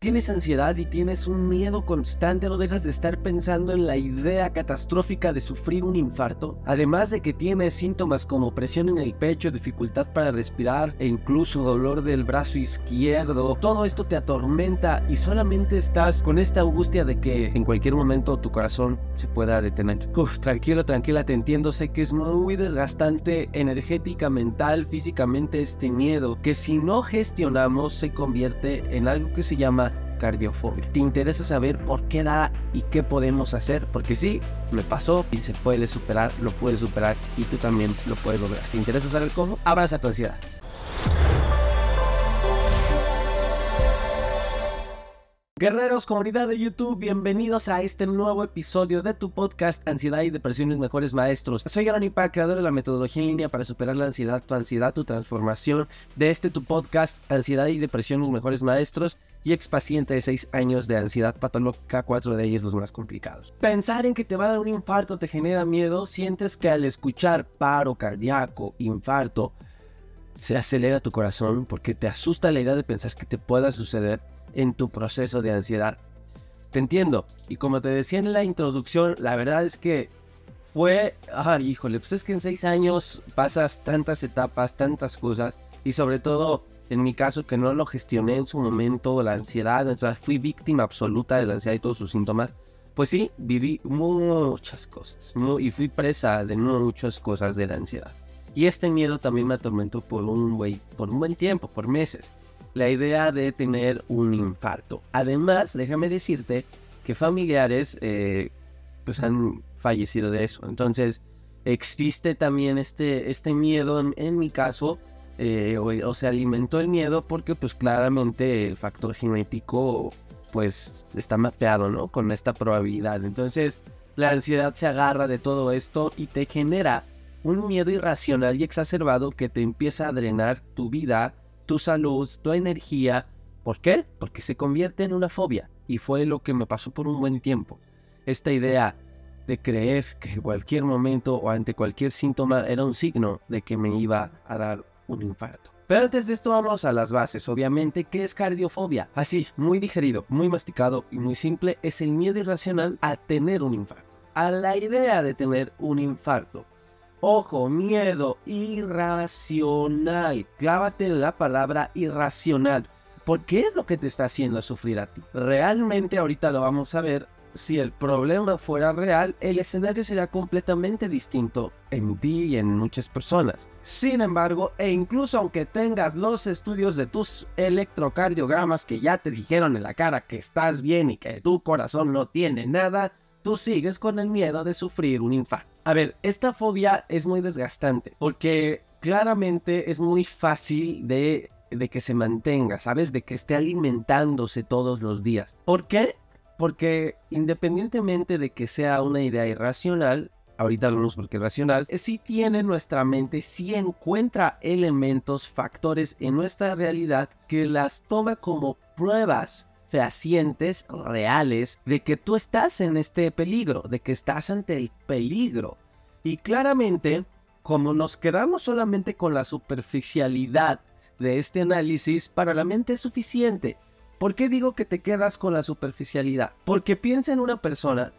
Tienes ansiedad y tienes un miedo constante, no dejas de estar pensando en la idea catastrófica de sufrir un infarto. Además de que tienes síntomas como presión en el pecho, dificultad para respirar e incluso dolor del brazo izquierdo. Todo esto te atormenta y solamente estás con esta angustia de que en cualquier momento tu corazón se pueda detener. Uf, tranquilo, tranquila, te entiendo, sé que es muy desgastante energética, mental, físicamente este miedo que si no gestionamos se convierte en algo que se llama cardiofobia. ¿Te interesa saber por qué da y qué podemos hacer? Porque sí, me pasó y se puede superar, lo puedes superar y tú también lo puedes lograr. ¿Te interesa saber cómo? Abraza tu ansiedad. Guerreros, comunidad de YouTube, bienvenidos a este nuevo episodio de tu podcast Ansiedad y Depresión Mis Mejores Maestros. Soy Pack, creador de la metodología en línea para superar la ansiedad, tu ansiedad, tu transformación de este tu podcast Ansiedad y Depresión Mis Mejores Maestros y ex paciente de 6 años de ansiedad patológica, cuatro de ellos los más complicados. Pensar en que te va a dar un infarto te genera miedo, sientes que al escuchar paro cardíaco, infarto, se acelera tu corazón porque te asusta la idea de pensar que te pueda suceder en tu proceso de ansiedad. Te entiendo. Y como te decía en la introducción, la verdad es que fue, ay, híjole, pues es que en seis años pasas tantas etapas, tantas cosas. Y sobre todo, en mi caso, que no lo gestioné en su momento, la ansiedad, o fui víctima absoluta de la ansiedad y todos sus síntomas. Pues sí, viví muchas cosas. y fui presa de muchas cosas de la ansiedad. Y este miedo también me atormentó por un, por un buen tiempo, por meses la idea de tener un infarto. Además, déjame decirte que familiares eh, pues han fallecido de eso. Entonces, existe también este, este miedo en, mi caso, eh, o, se alimentó el miedo porque pues claramente el factor genético pues está mapeado, ¿no? Con esta probabilidad. Entonces, la ansiedad se agarra de todo esto y te genera un miedo irracional y exacerbado que te empieza a drenar tu vida tu salud, tu energía. ¿Por qué? Porque se convierte en una fobia. Y fue lo que me pasó por un buen tiempo. Esta idea de creer que en cualquier momento o ante cualquier síntoma era un signo de que me iba a dar un infarto. Pero antes de esto vamos a las bases. Obviamente, ¿qué es cardiofobia? Así, muy digerido, muy masticado y muy simple, es el miedo irracional a tener un infarto. A la idea de tener un infarto. Ojo, miedo irracional. Clávate la palabra irracional. ¿Por qué es lo que te está haciendo sufrir a ti? Realmente ahorita lo vamos a ver. Si el problema fuera real, el escenario sería completamente distinto en ti y en muchas personas. Sin embargo, e incluso aunque tengas los estudios de tus electrocardiogramas que ya te dijeron en la cara que estás bien y que tu corazón no tiene nada, tú sigues con el miedo de sufrir un infarto. A ver, esta fobia es muy desgastante porque claramente es muy fácil de, que se mantenga, ¿sabes? De que esté alimentándose todos los días. ¿Por qué? Porque independientemente de que sea una idea irracional, ahorita hablamos porque es racional, si tiene nuestra mente, si encuentra elementos, factores en nuestra realidad que las toma como pruebas fehacientes, reales, de que tú estás en este peligro, de que estás ante el peligro. Y claramente, como nos quedamos solamente con la superficialidad de este análisis, para la mente es suficiente. ¿Por qué digo que te quedas con la superficialidad? Porque piensa en una persona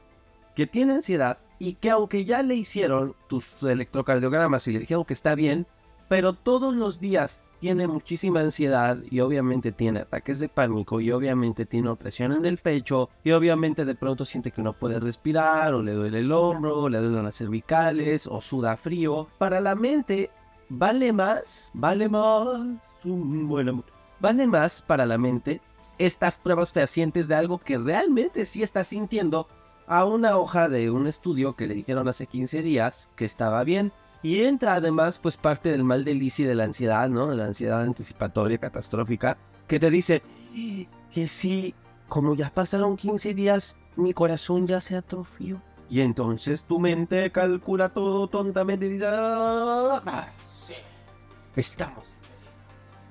que tiene ansiedad y que aunque ya le hicieron tus electrocardiogramas y le dijeron que está bien, pero todos los días tiene muchísima ansiedad y obviamente tiene ataques de pánico y obviamente tiene opresión en el pecho y obviamente de pronto siente que no puede respirar o le duele el hombro o le duelen las cervicales o suda frío. Para la mente vale más, vale más, bueno, vale más para la mente estas pruebas fehacientes de algo que realmente sí está sintiendo a una hoja de un estudio que le dijeron hace 15 días que estaba bien y entra además pues parte del mal de Lizzie de la ansiedad, ¿no? La ansiedad anticipatoria catastrófica, que te dice que sí, como ya pasaron 15 días, mi corazón ya se atrofió. Y entonces tu mente calcula todo tontamente y dice, ah, sí, estamos.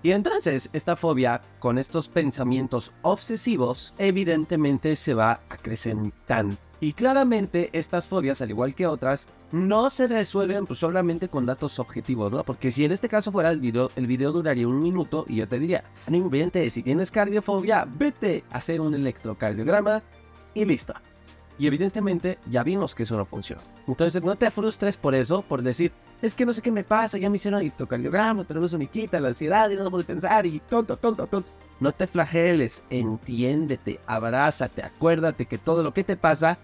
Y entonces esta fobia con estos pensamientos obsesivos evidentemente se va acrecentando. Y claramente estas fobias, al igual que otras, no se resuelven pues, solamente con datos objetivos, ¿no? Porque si en este caso fuera el video, el video duraría un minuto y yo te diría, no inventes, si tienes cardiofobia, vete a hacer un electrocardiograma y listo. Y evidentemente ya vimos que eso no funciona. Entonces no te frustres por eso, por decir, es que no sé qué me pasa, ya me hicieron electrocardiograma, pero eso me quita la ansiedad y no puedo pensar y tonto, tonto, tonto. No te flageles, entiéndete, abrázate, acuérdate que todo lo que te pasa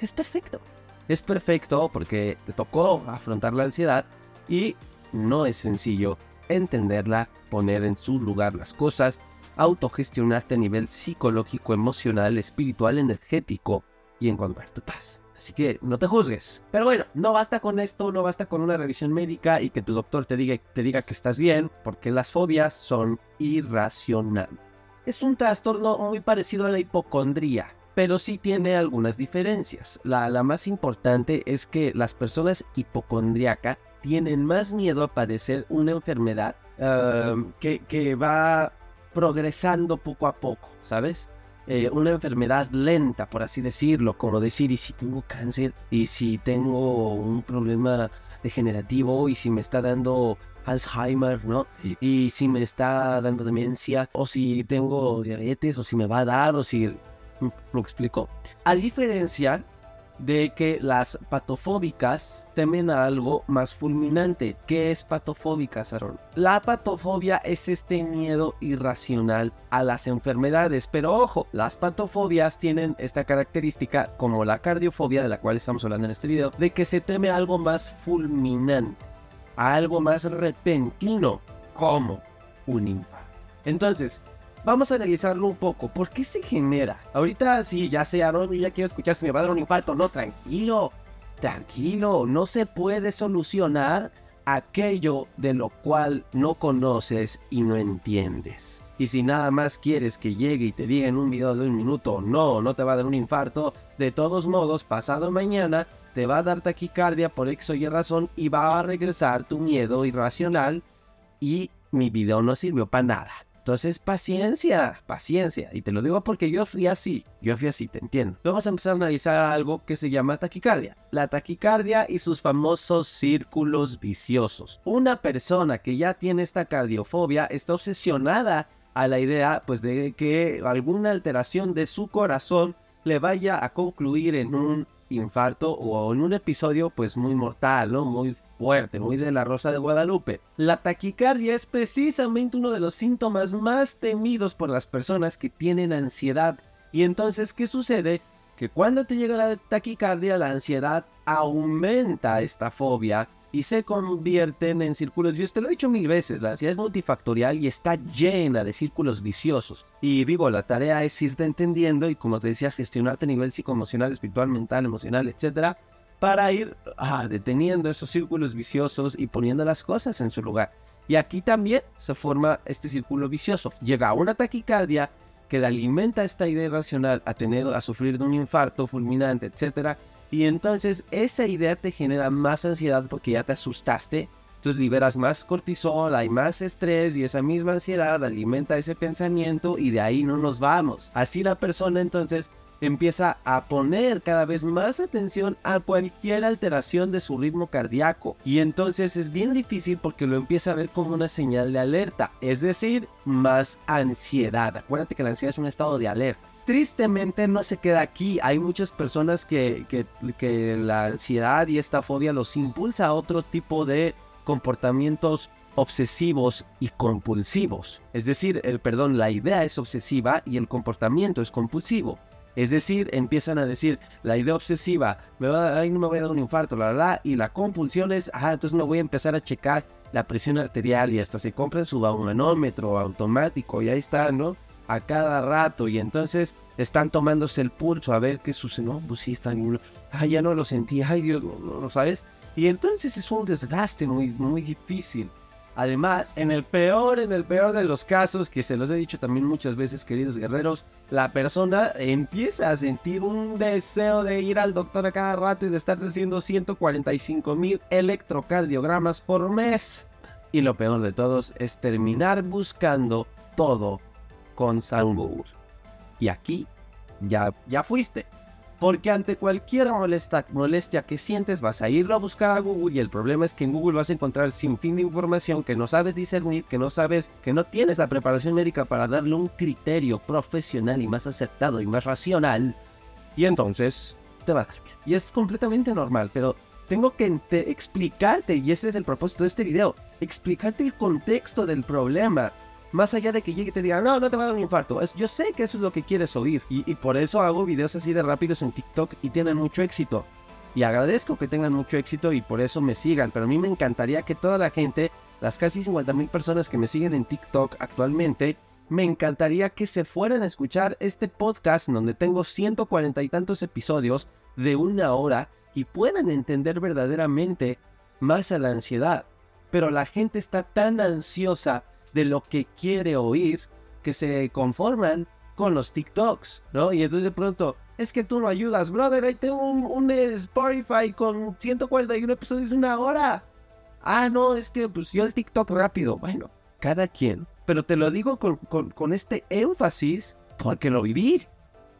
es perfecto. Es perfecto porque te tocó afrontar la ansiedad y no es sencillo entenderla, poner en su lugar las cosas, autogestionarte a nivel psicológico, emocional, espiritual, energético y encontrar tu paz. Así que no te juzgues. Pero bueno, no basta con esto, no basta con una revisión médica y que tu doctor te diga, te diga que estás bien, porque las fobias son irracionales. Es un trastorno muy parecido a la hipocondría, pero sí tiene algunas diferencias. La, la más importante es que las personas hipocondríacas tienen más miedo a padecer una enfermedad ah, que, que va progresando poco a poco, ¿sabes? Eh, una enfermedad lenta, por así decirlo, como decir, y si tengo cáncer, y si tengo un problema degenerativo, y si me está dando Alzheimer, ¿no? Y, si me está dando demencia, o si tengo diabetes, o si me va a dar, o si... ¿Lo explico? A diferencia de que las patofóbicas temen a algo más fulminante. ¿Qué es patofóbica, Aaron? La patofobia es este miedo irracional a las enfermedades, pero ojo, las patofobias tienen esta característica como la cardiofobia de la cual estamos hablando en este video, de que se teme a algo más fulminante, a algo más repentino, como un infarto. Entonces, Vamos a analizarlo un poco. ¿Por qué se genera? Ahorita sí, ya sé, Aaron, ya quiero escuchar si me va a dar un infarto. No, tranquilo, tranquilo. No se puede solucionar aquello de lo cual no conoces y no entiendes. Y si nada más quieres que llegue y te diga en un video de un minuto, no, no te va a dar un infarto, de todos modos, pasado mañana te va a dar taquicardia por X o Y razón y va a regresar tu miedo irracional y mi video no sirvió para nada. Entonces, paciencia, paciencia. Y te lo digo porque yo fui así, yo fui así, te entiendo. Vamos a empezar a analizar algo que se llama taquicardia. La taquicardia y sus famosos círculos viciosos. Una persona que ya tiene esta cardiofobia está obsesionada a la idea pues de que alguna alteración de su corazón le vaya a concluir en un infarto o en un episodio pues muy mortal, ¿no? Muy fuerte, muy de la Rosa de Guadalupe. La taquicardia es precisamente uno de los síntomas más temidos por las personas que tienen ansiedad. Y entonces, ¿qué sucede? Que cuando te llega la taquicardia, la ansiedad aumenta esta fobia y se convierten en círculos. Yo te lo he dicho mil veces, la ansiedad es multifactorial y está llena de círculos viciosos. Y digo, la tarea es irte entendiendo y como te decía, gestionarte a nivel psicoemocional, espiritual, mental, emocional, etcétera, para ir deteniendo esos círculos viciosos y poniendo las cosas en su lugar. Y aquí también se forma este círculo vicioso. Llega una taquicardia que le alimenta esta idea irracional a tener, a sufrir de un infarto fulminante, etcétera y entonces esa idea te genera más ansiedad porque ya te asustaste. Entonces liberas más cortisol, hay más estrés y esa misma ansiedad alimenta ese pensamiento y de ahí no nos vamos. Así la persona entonces empieza a poner cada vez más atención a cualquier alteración de su ritmo cardíaco. Y entonces es bien difícil porque lo empieza a ver como una señal de alerta, es decir, más ansiedad. Acuérdate que la ansiedad es un estado de alerta tristemente no se queda aquí. Hay muchas personas que, que, la ansiedad y esta fobia los impulsa a otro tipo de comportamientos obsesivos y compulsivos. Es decir, el perdón, la idea es obsesiva y el comportamiento es compulsivo. Es decir, empiezan a decir, la idea obsesiva, me va, ay, no me voy a dar un infarto, la, la, y la compulsión es, ah, entonces me voy a empezar a checar la presión arterial y hasta se compran su manómetro automático y ahí está, ¿no? a cada rato y entonces están tomándose el pulso a ver qué sucede. No, pues sí, están. Ay, ya no lo sentí. Ay, Dios, no, no, sabes. Y entonces es un desgaste muy, muy difícil. Además, en el peor, en el peor de los casos, que se los he dicho también muchas veces, queridos guerreros, la persona empieza a sentir un deseo de ir al doctor a cada rato y de estar haciendo 145 mil electrocardiogramas por mes. Y lo peor de todos es terminar buscando todo con Sangur. Y aquí ya, ya fuiste. Porque ante cualquier molesta, molestia que sientes vas a irlo a buscar a Google y el problema es que en Google vas a encontrar sin fin de información que no sabes discernir, que no sabes, que no tienes la preparación médica para darle un criterio profesional y más aceptado y más racional. Y entonces te va a dar bien. Y es completamente normal, pero tengo que explicarte, y ese es el propósito de este video, explicarte el contexto del problema más allá de que llegue y te diga, no, no te va a dar un infarto. yo sé que eso es lo que quieres oír. Y, por eso hago videos así de rápidos en TikTok y tienen mucho éxito. Y agradezco que tengan mucho éxito y por eso me sigan. Pero a mí me encantaría que toda la gente, las casi 50 mil personas que me siguen en TikTok actualmente, me encantaría que se fueran a escuchar este podcast donde tengo 140 y tantos episodios de una hora y puedan entender verdaderamente más a la ansiedad. Pero la gente está tan ansiosa de lo que quiere oír que se conforman con los TikToks, ¿no? Y entonces de pronto, es que tú no ayudas, brother, ahí tengo un, Spotify con 141 episodios de una hora. Ah, no, es que pues yo el TikTok rápido. Bueno, cada quien. Pero te lo digo con, este énfasis porque lo viví.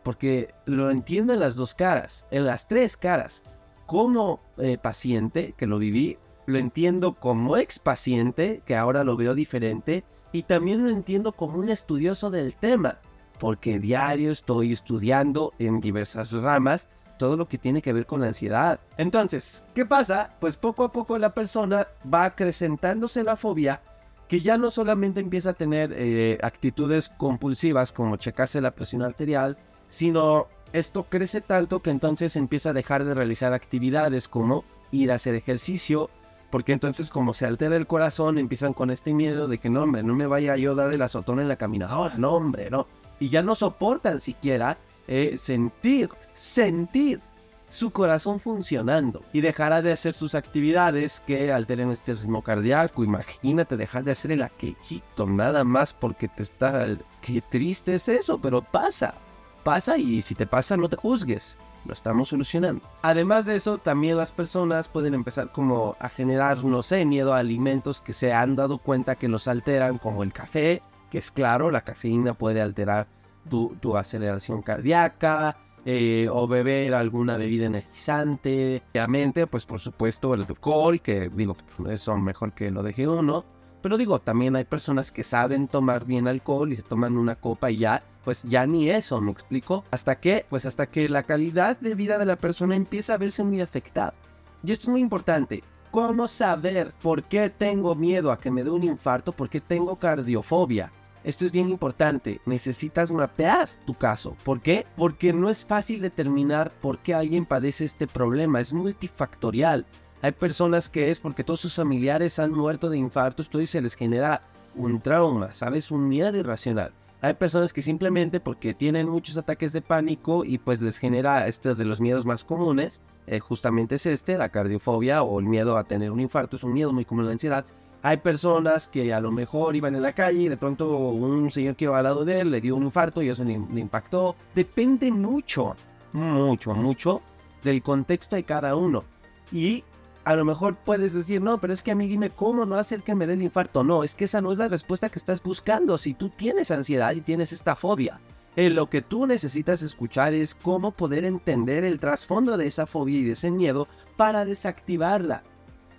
Porque lo entiendo en las dos caras, en las tres caras. Como eh, paciente que lo viví, lo entiendo como ex paciente, que ahora lo veo diferente, y también lo entiendo como un estudioso del tema, porque diario estoy estudiando en diversas ramas todo lo que tiene que ver con la ansiedad. Entonces, ¿qué pasa? Pues poco a poco la persona va acrecentándose la fobia que ya no solamente empieza a tener eh, actitudes compulsivas como checarse la presión arterial, sino esto crece tanto que entonces empieza a dejar de realizar actividades como ir a hacer ejercicio, porque entonces como se altera el corazón, empiezan con este miedo de que no, hombre, no me vaya yo a dar el azotón en la caminadora, no, hombre, no. Y ya no soportan siquiera eh, sentir, sentir su corazón funcionando y dejará de hacer sus actividades que alteren este ritmo cardíaco. Imagínate dejar de hacer el aquejito nada más porque te está... Qué triste es eso, pero pasa. Pasa y si te pasa no te juzgues lo estamos solucionando. Además de eso, también las personas pueden empezar como a generar, no sé, miedo a alimentos que se han dado cuenta que los alteran, como el café, que es claro, la cafeína puede alterar tu, aceleración cardíaca, eh, o beber alguna bebida energizante. Obviamente, pues por supuesto el alcohol, que digo, eso mejor que lo deje uno. Pero digo, también hay personas que saben tomar bien alcohol y se toman una copa y ya, pues ya ni eso, ¿me explico? ¿Hasta qué? Pues hasta que la calidad de vida de la persona empieza a verse muy afectada. Y esto es muy importante. ¿Cómo saber por qué tengo miedo a que me dé un infarto? ¿Por qué tengo cardiofobia? Esto es bien importante. Necesitas mapear tu caso. ¿Por qué? Porque no es fácil determinar por qué alguien padece este problema. Es multifactorial. Hay personas que es porque todos sus familiares han muerto de infartos, y se les genera un trauma, ¿sabes? Un miedo irracional. Hay personas que simplemente porque tienen muchos ataques de pánico y pues les genera este de los miedos más comunes, eh, justamente es este, la cardiofobia o el miedo a tener un infarto, es un miedo muy común la ansiedad. Hay personas que a lo mejor iban en la calle y de pronto un señor que iba al lado de él le dio un infarto y eso le impactó. Depende mucho, mucho, mucho del contexto de cada uno. Y a lo mejor puedes decir, no, pero es que a mí dime cómo no hacer que me dé el infarto. No, es que esa no es la respuesta que estás buscando. Si tú tienes ansiedad y tienes esta fobia, eh, lo que tú necesitas escuchar es cómo poder entender el trasfondo de esa fobia y de ese miedo para desactivarla.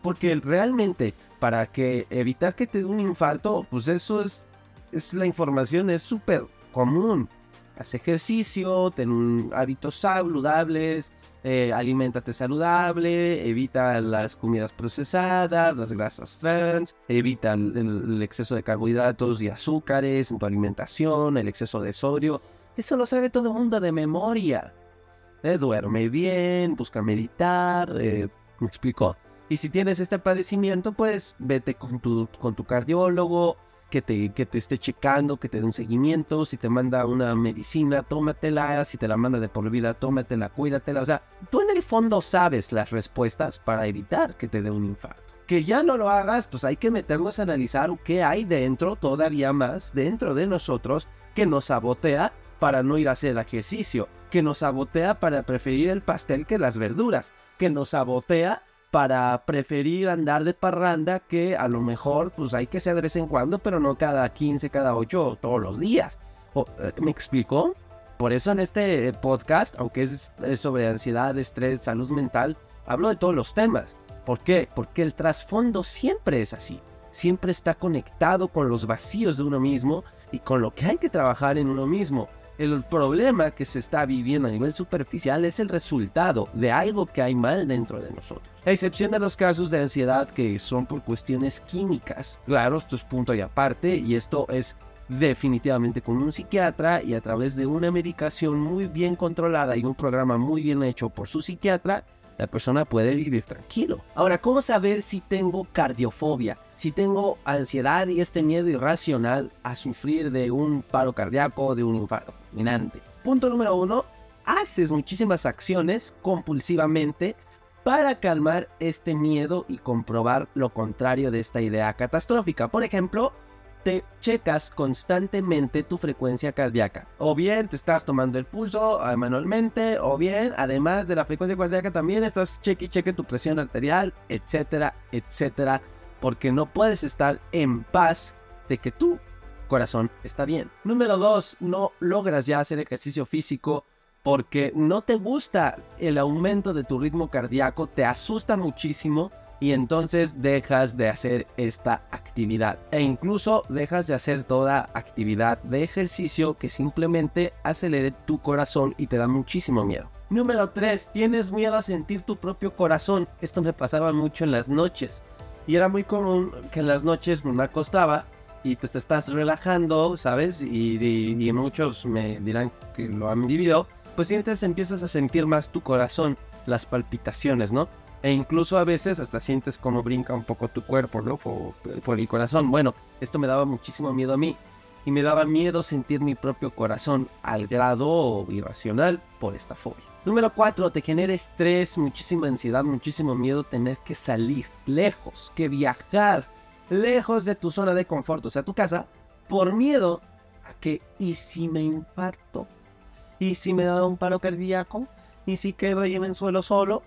Porque realmente, para que evitar que te dé un infarto, pues eso es, es la información, es súper común. Haz ejercicio, ten hábitos saludables, eh, aliméntate saludable, evita las comidas procesadas, las grasas trans, evita el, exceso de carbohidratos y azúcares en tu alimentación, el exceso de sodio. Eso lo sabe todo el mundo de memoria. Eh, duerme bien, busca meditar, eh, me explico. Y si tienes este padecimiento, pues vete con tu, con tu cardiólogo, que te, que te esté checando, que te dé un seguimiento, si te manda una medicina, tómatela, si te la manda de por vida, tómatela, cuídatela. O sea, tú en el fondo sabes las respuestas para evitar que te dé un infarto. Que ya no lo hagas, pues hay que meternos a analizar qué hay dentro, todavía más, dentro de nosotros, que nos sabotea para no ir a hacer ejercicio, que nos sabotea para preferir el pastel que las verduras, que nos sabotea para preferir andar de parranda que a lo mejor pues hay que ser de vez en cuando, pero no cada 15, cada 8 todos los días. Eh, ¿Me explico? Por eso en este podcast, aunque es, sobre ansiedad, estrés, salud mental, hablo de todos los temas. ¿Por qué? Porque el trasfondo siempre es así. Siempre está conectado con los vacíos de uno mismo y con lo que hay que trabajar en uno mismo. El problema que se está viviendo a nivel superficial es el resultado de algo que hay mal dentro de nosotros. A excepción de los casos de ansiedad que son por cuestiones químicas. Claro, esto es punto y aparte y esto es definitivamente con un psiquiatra y a través de una medicación muy bien controlada y un programa muy bien hecho por su psiquiatra, la persona puede vivir tranquilo. Ahora, ¿cómo saber si tengo cardiofobia? Si tengo ansiedad y este miedo irracional a sufrir de un paro cardíaco o de un infarto fulminante. Punto número uno, haces muchísimas acciones compulsivamente para calmar este miedo y comprobar lo contrario de esta idea catastrófica. Por ejemplo, te checas constantemente tu frecuencia cardíaca. O bien te estás tomando el pulso ah, manualmente, o bien, además de la frecuencia cardíaca, también estás cheque y cheque tu presión arterial, etcétera, etcétera. Porque no puedes estar en paz de que tu corazón está bien. Número dos, no logras ya hacer ejercicio físico porque no te gusta el aumento de tu ritmo cardíaco, te asusta muchísimo y entonces dejas de hacer esta actividad e incluso dejas de hacer toda actividad de ejercicio que simplemente acelere tu corazón y te da muchísimo miedo. Número 3. Tienes miedo a sentir tu propio corazón. Esto me pasaba mucho en las noches. Y era muy común que en las noches me acostaba y pues te estás relajando, ¿sabes? Y, y muchos me dirán que lo han vivido. Pues entonces empiezas a sentir más tu corazón, las palpitaciones, ¿no? E incluso a veces hasta sientes como brinca un poco tu cuerpo, ¿no? Por, por, el corazón. Bueno, esto me daba muchísimo miedo a mí. Y me daba miedo sentir mi propio corazón al grado irracional por esta fobia. Número 4. Te genera estrés, muchísima ansiedad, muchísimo miedo tener que salir lejos, que viajar lejos de tu zona de confort, o sea, tu casa, por miedo a que, ¿y si me infarto? ¿Y si me da un paro cardíaco? ¿Y si quedo ahí en el suelo solo?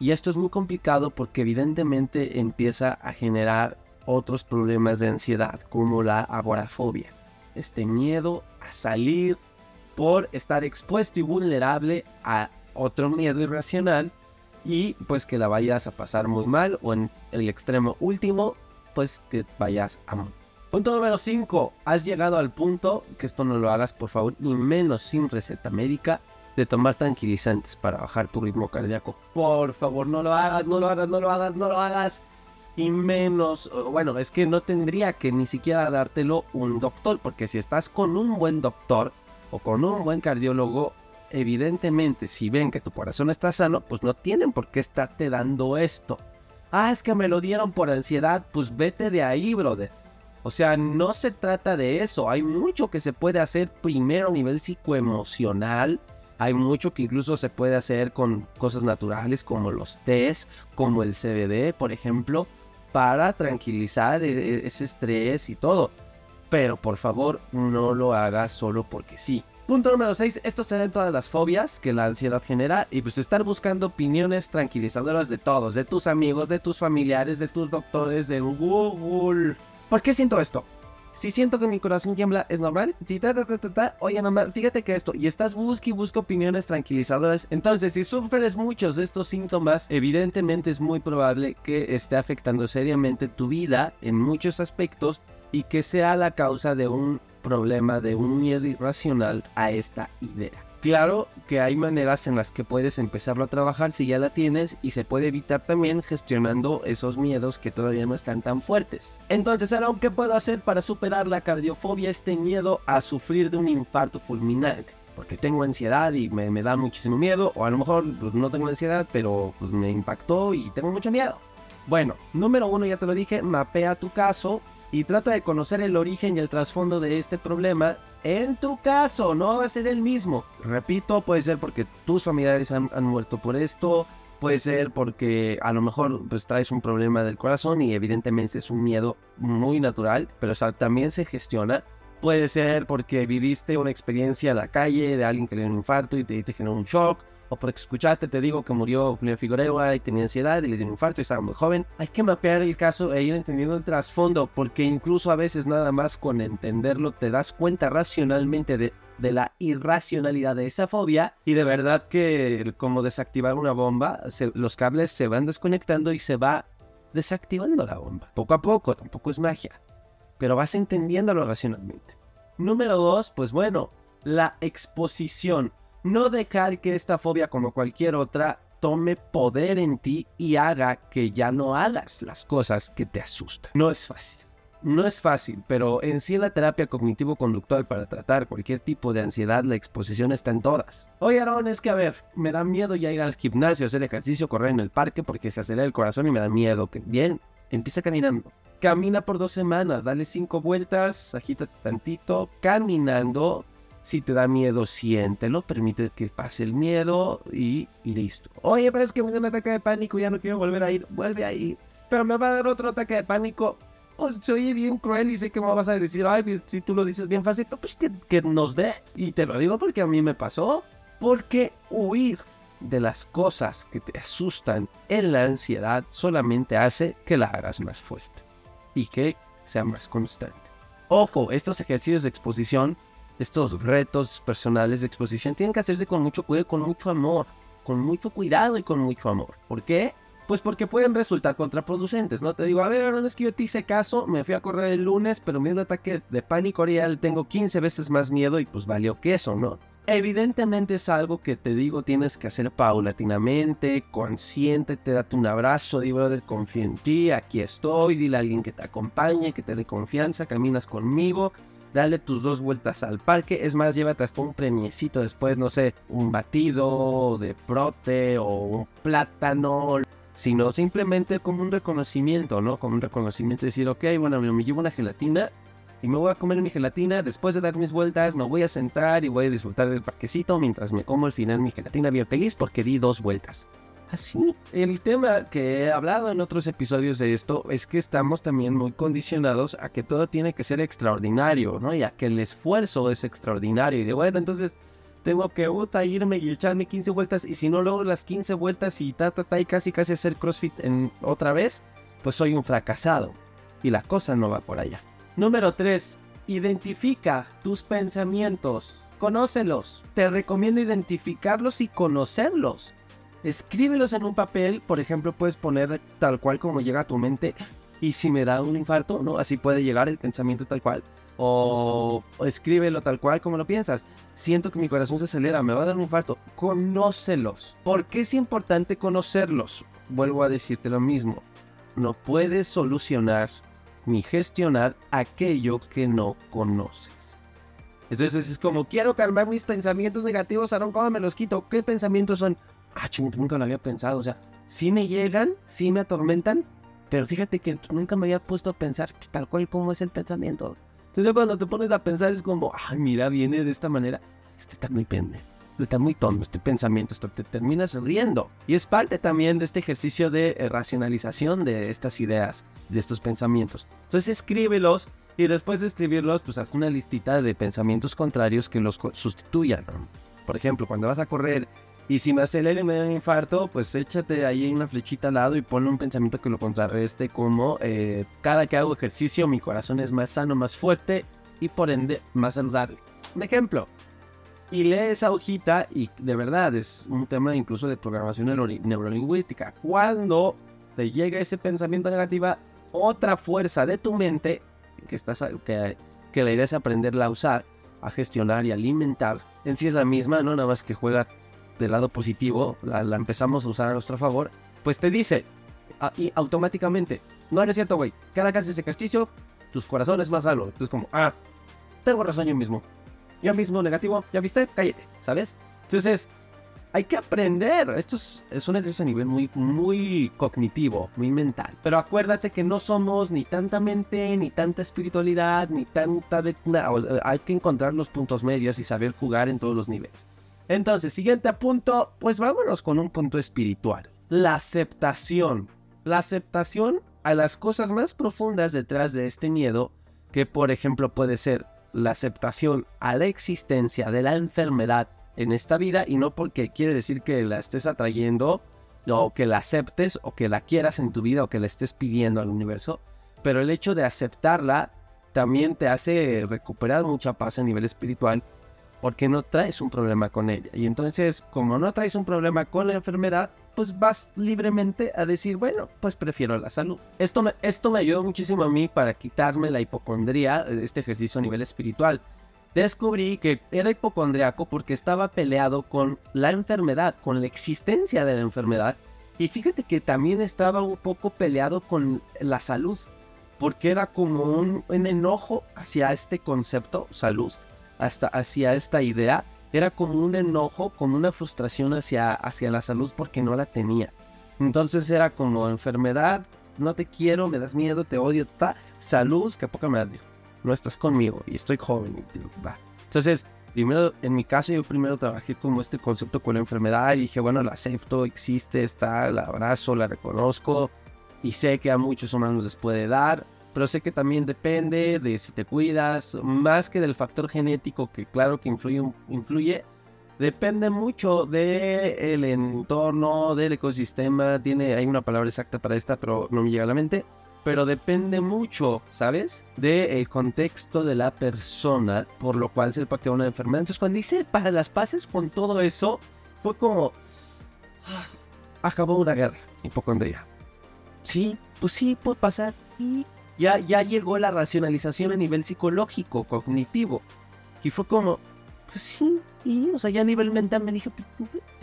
Y esto es muy complicado porque evidentemente empieza a generar otros problemas de ansiedad como la agorafobia. Este miedo a salir por estar expuesto y vulnerable a otro miedo irracional y pues que la vayas a pasar muy mal o en el extremo último pues que vayas a morir. Punto número 5. Has llegado al punto, que esto no lo hagas por favor, ni menos sin receta médica, de tomar tranquilizantes para bajar tu ritmo cardíaco. Por favor, no lo hagas, no lo hagas, no lo hagas, no lo hagas. Y menos, bueno, es que no tendría que ni siquiera dártelo un doctor, porque si estás con un buen doctor o con un buen cardiólogo, evidentemente si ven que tu corazón está sano, pues no tienen por qué estarte dando esto. Ah, es que me lo dieron por ansiedad, pues vete de ahí, brother. O sea, no se trata de eso, hay mucho que se puede hacer primero a nivel psicoemocional hay mucho que incluso se puede hacer con cosas naturales como los tés, como el CBD, por ejemplo, para tranquilizar e-, e-, ese estrés y todo. Pero por favor, no lo hagas solo porque sí. Punto número 6. Esto se da en todas las fobias que la ansiedad genera. Y pues estar buscando opiniones tranquilizadoras de todos. De tus amigos, de tus familiares, de tus doctores, de Google. ¿Por qué siento esto? Si siento que mi corazón tiembla, ¿es normal? Si ta ta ta ta ta, oye normal, fíjate que esto, y estás busque y busca opiniones tranquilizadoras, entonces si sufres muchos de estos síntomas, evidentemente es muy probable que esté afectando seriamente tu vida en muchos aspectos y que sea la causa de un problema, de un miedo irracional a esta idea. Claro que hay maneras en las que puedes empezarlo a trabajar si ya la tienes y se puede evitar también gestionando esos miedos que todavía no están tan fuertes. Entonces, ahora, ¿qué puedo hacer para superar la cardiofobia, este miedo a sufrir de un infarto fulminante? Porque tengo ansiedad y me, da muchísimo miedo, o a lo mejor pues, no tengo ansiedad, pero pues, me impactó y tengo mucho miedo. Bueno, número uno, ya te lo dije, mapea tu caso y trata de conocer el origen y el trasfondo de este problema. En tu caso, no va a ser el mismo. Repito, puede ser porque tus familiares han, muerto por esto, puede ser porque a lo mejor pues traes un problema del corazón y evidentemente es un miedo muy natural, pero también se gestiona. Puede ser porque viviste una experiencia en la calle de alguien que le dio un infarto y te generó un shock o porque escuchaste, te digo, que murió Julio Figueroa y tenía ansiedad y le dio un infarto y estaba muy joven. Hay que mapear el caso e ir entendiendo el trasfondo, porque incluso a veces nada más con entenderlo te das cuenta racionalmente de de la irracionalidad de esa fobia y de verdad que como desactivar una bomba, los cables se van desconectando y se va desactivando la bomba. Poco a poco, tampoco es magia, pero vas entendiéndolo racionalmente. Número dos, pues bueno, la exposición. No dejar que esta fobia como cualquier otra tome poder en ti y haga que ya no hagas las cosas que te asustan. No es fácil. No es fácil, pero en sí la terapia cognitivo-conductual para tratar cualquier tipo de ansiedad, la exposición está en todas. Oye, Aaron, es que a ver, me da miedo ya ir al gimnasio, hacer ejercicio, correr en el parque porque se acelera el corazón y me da miedo. Que bien, empieza caminando. Camina por dos semanas, dale cinco vueltas, agítate tantito, caminando. Si te da miedo, siéntelo, permite que pase el miedo y listo. Oye, pero es que me da un ataque de pánico, ya no quiero volver a ir, vuelve a ir. Pero me va a dar otro ataque de pánico, pues se oye bien cruel y sé que me vas a decir, ay, pues, si tú lo dices bien fácil, pues que, que nos dé. Y te lo digo porque a mí me pasó. Porque huir de las cosas que te asustan en la ansiedad solamente hace que la hagas más fuerte y que sea más constante. Ojo, estos ejercicios de exposición, estos retos personales de exposición tienen que hacerse con mucho cuidado, con mucho amor, con mucho cuidado y con mucho amor. ¿Por qué? Pues porque pueden resultar contraproducentes, ¿no? Te digo, a ver, no es que yo te hice caso, me fui a correr el lunes, pero me dio un ataque de pánico, ahora ya tengo 15 veces más miedo y pues valió queso, ¿no? Evidentemente es algo que te digo tienes que hacer paulatinamente, consciente, te date un abrazo, digo, de confío en ti, aquí estoy, dile a alguien que te acompañe, que te dé confianza, caminas conmigo, dale tus dos vueltas al parque, es más, llévate hasta un premiecito después, no sé, un batido de prote o un plátano, sino simplemente como un reconocimiento, ¿no? Como un reconocimiento, decir, ok, bueno, me llevo una gelatina y me voy a comer mi gelatina, después de dar mis vueltas me voy a sentar y voy a disfrutar del parquecito mientras me como al final mi gelatina bien feliz porque di dos vueltas. Así. El tema que he hablado en otros episodios de esto es que estamos también muy condicionados a que todo tiene que ser extraordinario, ¿no? Y a que el esfuerzo es extraordinario. Y de bueno, entonces tengo que irme y echarme 15 vueltas y si no logro las 15 vueltas y ta, ta, ta y casi casi hacer CrossFit en otra vez, pues soy un fracasado. Y la cosa no va por allá. Número 3. Identifica tus pensamientos. Conócelos. Te recomiendo identificarlos y conocerlos. Escríbelos en un papel, por ejemplo, puedes poner tal cual como llega a tu mente. Y si me da un infarto, ¿no? Así puede llegar el pensamiento tal cual o, escríbelo tal cual como lo piensas. Siento que mi corazón se acelera, me va a dar un infarto. Conócelos. ¿Por qué es importante conocerlos? Vuelvo a decirte lo mismo. No puedes solucionar ni gestionar aquello que no conoces. Entonces es como, quiero calmar mis pensamientos negativos, Aaron, ¿cómo me los quito? ¿Qué pensamientos son? Ah, ching, nunca lo había pensado. O sea, sí me llegan, sí me atormentan, pero fíjate que nunca me había puesto a pensar tal cual como es el pensamiento. Entonces cuando te pones a pensar es como, ay, mira, viene de esta manera. Este está muy pendejo. Está muy tonto este pensamiento, esto te terminas riendo. Y es parte también de este ejercicio de eh, racionalización de estas ideas, de estos pensamientos. Entonces escríbelos y después de escribirlos, pues haz una listita de pensamientos contrarios que los sustituyan. Por ejemplo, cuando vas a correr y si me acelera y me da un infarto, pues échate ahí una flechita al lado y ponle un pensamiento que lo contrarreste como eh, cada que hago ejercicio mi corazón es más sano, más fuerte y por ende más saludable. Un ejemplo. Y lee esa hojita y de verdad es un tema incluso de programación neurolingüística. Cuando te llega ese pensamiento negativo, otra fuerza de tu mente, que, estás, que, que la idea es aprenderla a usar, a gestionar y alimentar, en sí es la misma, no nada más que juega del lado positivo, la, empezamos a usar a nuestro favor, pues te dice ah, y automáticamente, no, es cierto, güey, cada que haces ejercicio, tus corazones más algo. Entonces como, ah, tengo razón yo mismo. Yo mismo negativo, ya viste, cállate, ¿sabes? Entonces, hay que aprender. Esto es, es un ejercicio a nivel muy, muy cognitivo, muy mental. Pero acuérdate que no somos ni tanta mente, ni tanta espiritualidad, ni tanta... De, hay que encontrar los puntos medios y saber jugar en todos los niveles. Entonces, siguiente punto, pues vámonos con un punto espiritual. La aceptación. La aceptación a las cosas más profundas detrás de este miedo, que por ejemplo puede ser la aceptación a la existencia de la enfermedad en esta vida y no porque quiere decir que la estés atrayendo o que la aceptes o que la quieras en tu vida o que la estés pidiendo al universo, pero el hecho de aceptarla también te hace recuperar mucha paz a nivel espiritual porque no traes un problema con ella. Y entonces, como no traes un problema con la enfermedad, pues vas libremente a decir, bueno, pues prefiero la salud. Esto me, esto me ayudó muchísimo a mí para quitarme la hipocondría, este ejercicio a nivel espiritual. Descubrí que era hipocondriaco porque estaba peleado con la enfermedad, con la existencia de la enfermedad. Y fíjate que también estaba un poco peleado con la salud, porque era como un, un enojo hacia este concepto, salud, hasta hacia esta idea era como un enojo, como una frustración hacia, hacia la salud porque no la tenía. Entonces era como enfermedad, no te quiero, me das miedo, te odio, ta, salud, que poca madre. No estás conmigo y estoy joven. Entonces, primero, en mi caso, yo primero trabajé como este concepto con la enfermedad y dije, bueno, la acepto, existe, está, la abrazo, la reconozco y sé que a muchos humanos les puede dar pero sé que también depende de si te cuidas, más que del factor genético, que claro que influye, influye depende mucho del entorno, del ecosistema, tiene, hay una palabra exacta para esta, pero no me llega a la mente, pero depende mucho, ¿sabes? Del contexto de la persona, por lo cual se puede una enfermedad. Entonces, cuando hice para las paces con todo eso, fue como, ah, acabó una guerra, hipocondría. Sí, pues sí, puede pasar. Y ya, ya llegó la racionalización a nivel psicológico, cognitivo. Y fue como, pues sí, y, o sea, ya a nivel mental me dije,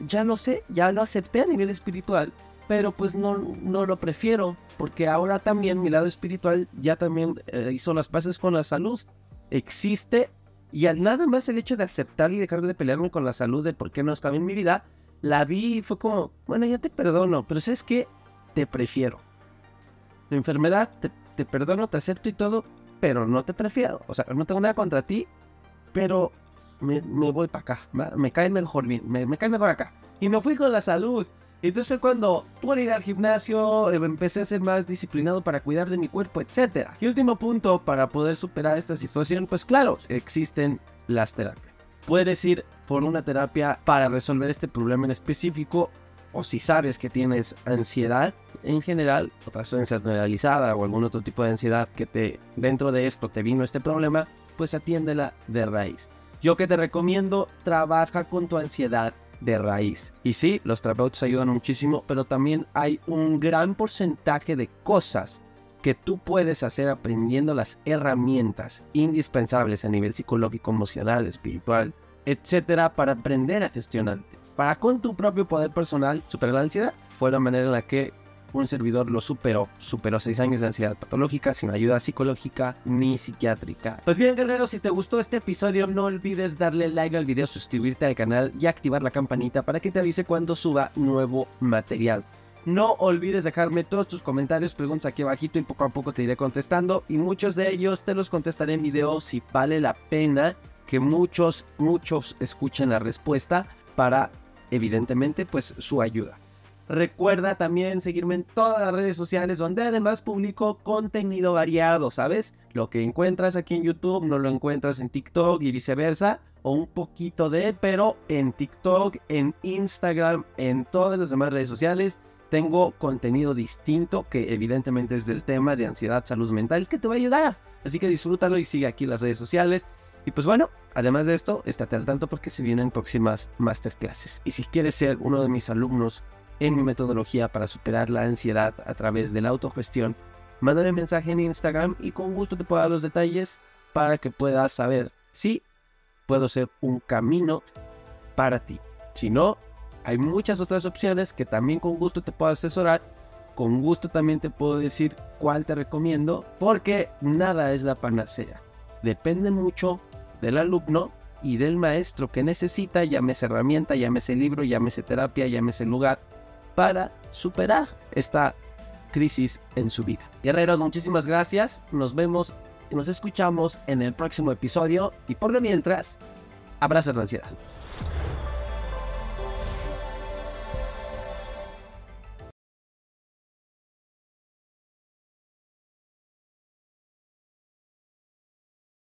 ya lo sé, ya lo acepté a nivel espiritual, pero pues no, no lo prefiero, porque ahora también mi lado espiritual ya también eh, hizo las paces con la salud. Existe, y al nada más el hecho de aceptar y dejar de pelearme con la salud de por qué no estaba en mi vida, la vi y fue como, bueno, ya te perdono, pero ¿sabes qué? Te prefiero. La enfermedad te te perdono, te acepto y todo, pero no te prefiero. O sea, no tengo nada contra ti, pero me, voy para acá. Me cae mejor bien, me, cae mejor acá. Y me fui con la salud. Entonces fue cuando pude ir al gimnasio, eh, empecé a ser más disciplinado para cuidar de mi cuerpo, etc. Y último punto para poder superar esta situación, pues claro, existen las terapias. Puedes ir por una terapia para resolver este problema en específico o si sabes que tienes ansiedad en general, o trastorno generalizada o algún otro tipo de ansiedad que te dentro de esto te vino este problema, pues atiéndela de raíz. Yo que te recomiendo, trabaja con tu ansiedad de raíz. Y sí, los terapeutas ayudan muchísimo, pero también hay un gran porcentaje de cosas que tú puedes hacer aprendiendo las herramientas indispensables a nivel psicológico, emocional, espiritual, etcétera, para aprender a gestionarte para con tu propio poder personal superar la ansiedad. Fue la manera en la que un servidor lo superó. Superó seis años de ansiedad patológica sin ayuda psicológica ni psiquiátrica. Pues bien, guerreros, si te gustó este episodio, no olvides darle like al video, suscribirte al canal y activar la campanita para que te avise cuando suba nuevo material. No olvides dejarme todos tus comentarios, preguntas aquí abajito y poco a poco te iré contestando. Y muchos de ellos te los contestaré en video si vale la pena que muchos, muchos escuchen la respuesta para evidentemente, pues su ayuda. Recuerda también seguirme en todas las redes sociales donde además publico contenido variado, ¿sabes? Lo que encuentras aquí en YouTube no lo encuentras en TikTok y viceversa, o un poquito de, pero en TikTok, en Instagram, en todas las demás redes sociales tengo contenido distinto que evidentemente es del tema de ansiedad, salud mental que te va a ayudar. Así que disfrútalo y sigue aquí las redes sociales. Y pues bueno, además de esto, estate al tanto porque se vienen próximas masterclasses. Y si quieres ser uno de mis alumnos en mi metodología para superar la ansiedad a través de la autogestión, mándame mensaje en Instagram y con gusto te puedo dar los detalles para que puedas saber si puedo ser un camino para ti. Si no, hay muchas otras opciones que también con gusto te puedo asesorar. Con gusto también te puedo decir cuál te recomiendo porque nada es la panacea. Depende mucho del alumno y del maestro que necesita, llámese herramienta, llámese libro, llámese terapia, llámese lugar, para superar esta crisis en su vida. Guerreros, muchísimas gracias. Nos vemos y nos escuchamos en el próximo episodio. Y por lo mientras, abraza la ansiedad.